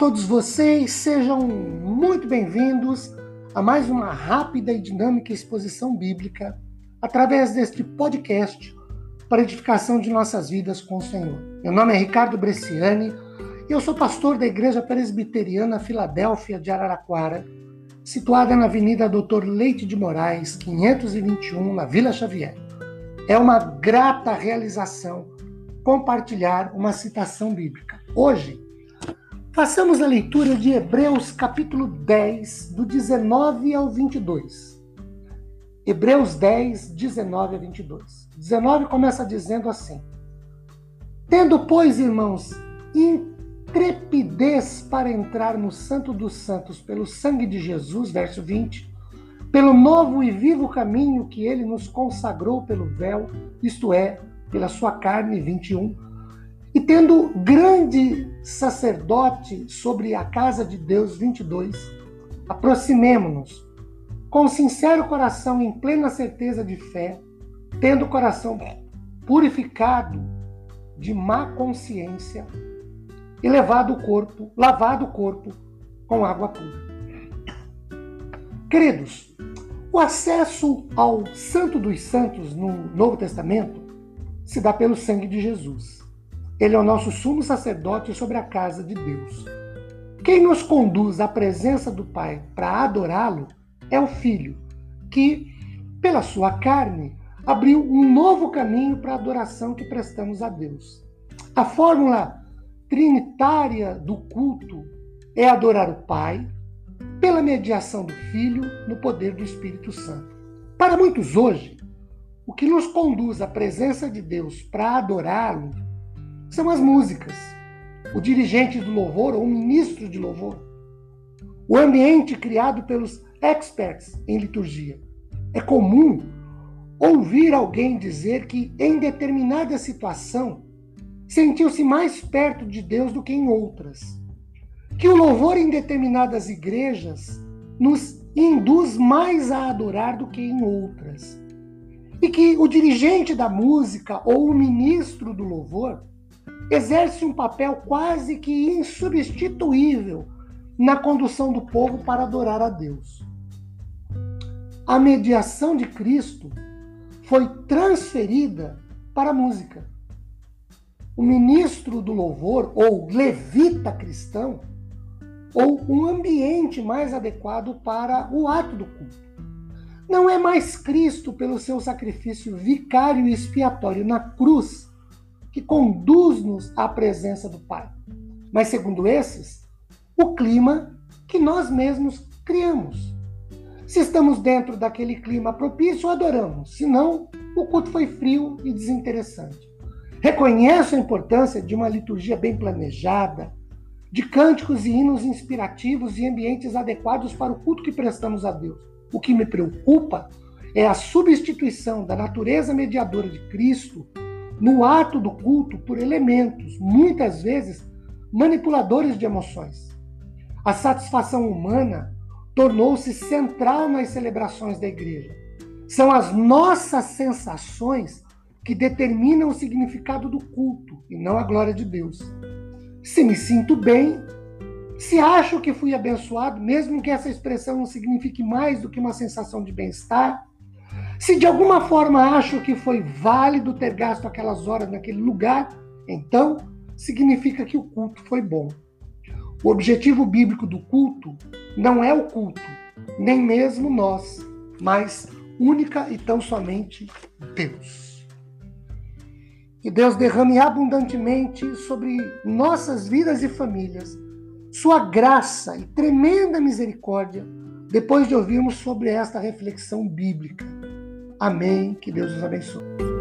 todos vocês, sejam muito bem-vindos a mais uma rápida e dinâmica exposição bíblica através deste podcast para edificação de nossas vidas com o Senhor. Meu nome é Ricardo Bresciani e eu sou pastor da Igreja Presbiteriana Filadélfia de Araraquara, situada na Avenida Doutor Leite de Moraes, 521, na Vila Xavier. É uma grata realização compartilhar uma citação bíblica. Hoje, Façamos a leitura de Hebreus capítulo 10, do 19 ao 22. Hebreus 10, 19 a 22. 19 começa dizendo assim: Tendo, pois, irmãos, intrepidez para entrar no Santo dos Santos pelo sangue de Jesus, verso 20, pelo novo e vivo caminho que ele nos consagrou pelo véu, isto é, pela sua carne, 21 e tendo grande sacerdote sobre a casa de Deus, 22, aproximemo-nos com sincero coração, em plena certeza de fé, tendo o coração purificado de má consciência e levado o corpo, lavado o corpo com água pura. Queridos, o acesso ao Santo dos Santos no Novo Testamento se dá pelo sangue de Jesus. Ele é o nosso sumo sacerdote sobre a casa de Deus. Quem nos conduz à presença do Pai para adorá-lo é o Filho, que, pela sua carne, abriu um novo caminho para a adoração que prestamos a Deus. A fórmula trinitária do culto é adorar o Pai pela mediação do Filho no poder do Espírito Santo. Para muitos hoje, o que nos conduz à presença de Deus para adorá-lo são as músicas, o dirigente do louvor ou o ministro de louvor, o ambiente criado pelos experts em liturgia. É comum ouvir alguém dizer que em determinada situação sentiu-se mais perto de Deus do que em outras. Que o louvor em determinadas igrejas nos induz mais a adorar do que em outras. E que o dirigente da música ou o ministro do louvor exerce um papel quase que insubstituível na condução do povo para adorar a Deus. A mediação de Cristo foi transferida para a música. O ministro do louvor, ou levita cristão, ou um ambiente mais adequado para o ato do culto. Não é mais Cristo, pelo seu sacrifício vicário e expiatório na cruz, que conduz-nos à presença do Pai. Mas, segundo esses, o clima que nós mesmos criamos. Se estamos dentro daquele clima propício, adoramos. Se não, o culto foi frio e desinteressante. Reconheço a importância de uma liturgia bem planejada, de cânticos e hinos inspirativos e ambientes adequados para o culto que prestamos a Deus. O que me preocupa é a substituição da natureza mediadora de Cristo no ato do culto por elementos, muitas vezes manipuladores de emoções. A satisfação humana tornou-se central nas celebrações da igreja. São as nossas sensações que determinam o significado do culto e não a glória de Deus. Se me sinto bem, se acho que fui abençoado, mesmo que essa expressão não signifique mais do que uma sensação de bem-estar, se de alguma forma acho que foi válido ter gasto aquelas horas naquele lugar, então significa que o culto foi bom. O objetivo bíblico do culto não é o culto, nem mesmo nós, mas única e tão somente Deus. Que Deus derrame abundantemente sobre nossas vidas e famílias sua graça e tremenda misericórdia depois de ouvirmos sobre esta reflexão bíblica. Amém. Que Deus os abençoe.